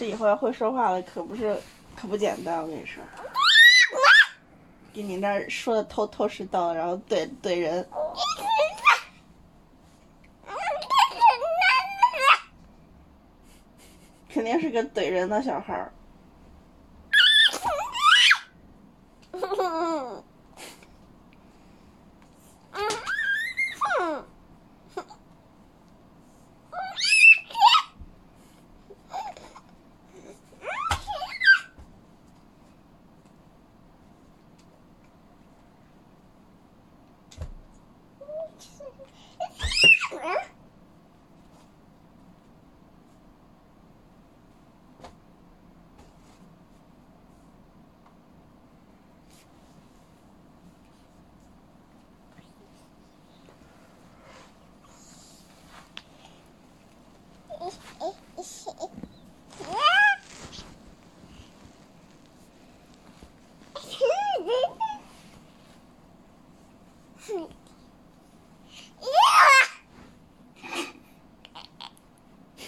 这以后要会说话了，可不是，可不简单。我跟你说，给你那儿说的头头是道，然后怼怼人。肯定是个怼人的小孩儿。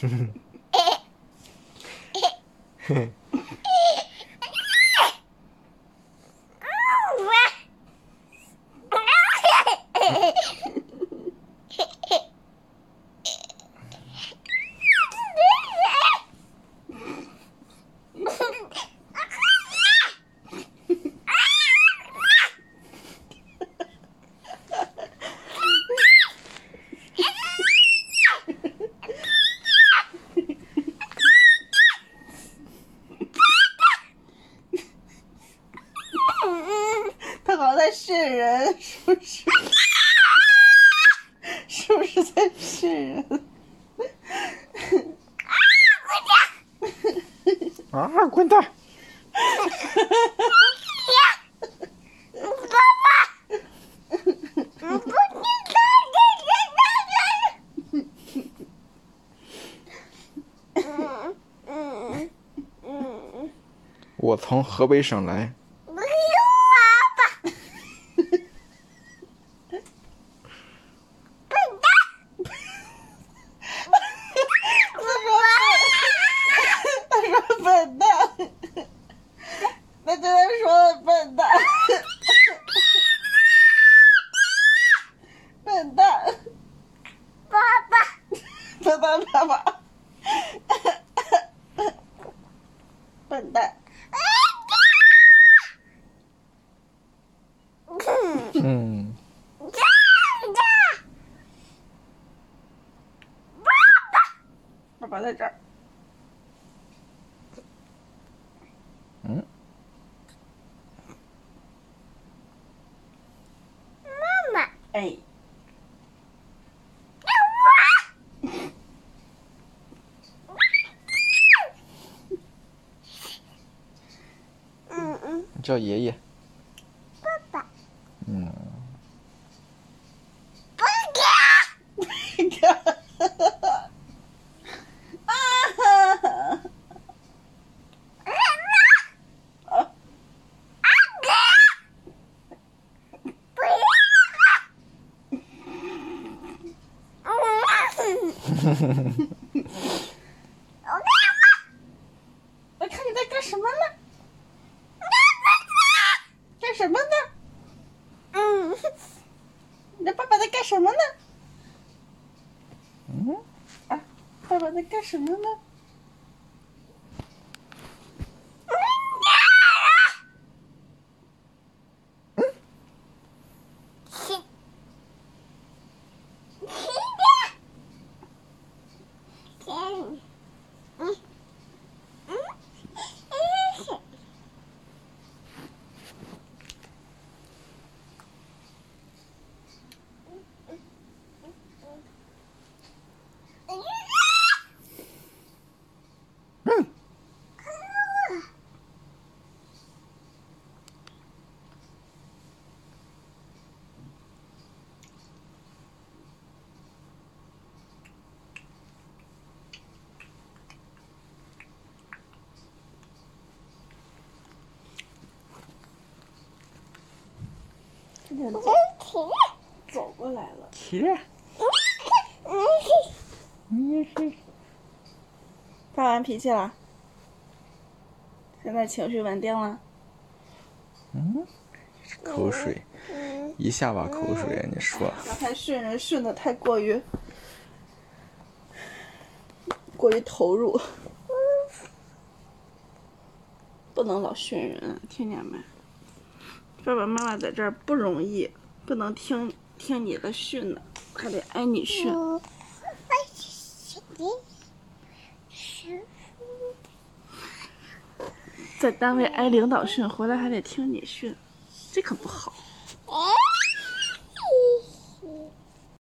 え え好像在训人，是不是？是不是在骗人？啊，滚蛋！我 从河北省来。他说笨蛋，他真的说了笨蛋，笨蛋，爸爸，爸爸，笨蛋，嗯，爸爸在这儿。嗯，妈妈。哎，叫爷爷。爸爸，嗯，你看，啊。哈哈，啊，我看你在干什么呢？干什么呢？你的爸爸在什么呢？嗯，啊，爸爸在干什么呢？点走。走过来了，切，你也是。发完脾气了？现在情绪稳定了。嗯。口水，一下把口水，你说，刚才训人训的太过于过于投入，不能老训人，听见没？爸爸妈妈在这儿不容易，不能听听你的训呢，还得挨你训。在单位挨领导训，回来还得听你训，这可不好。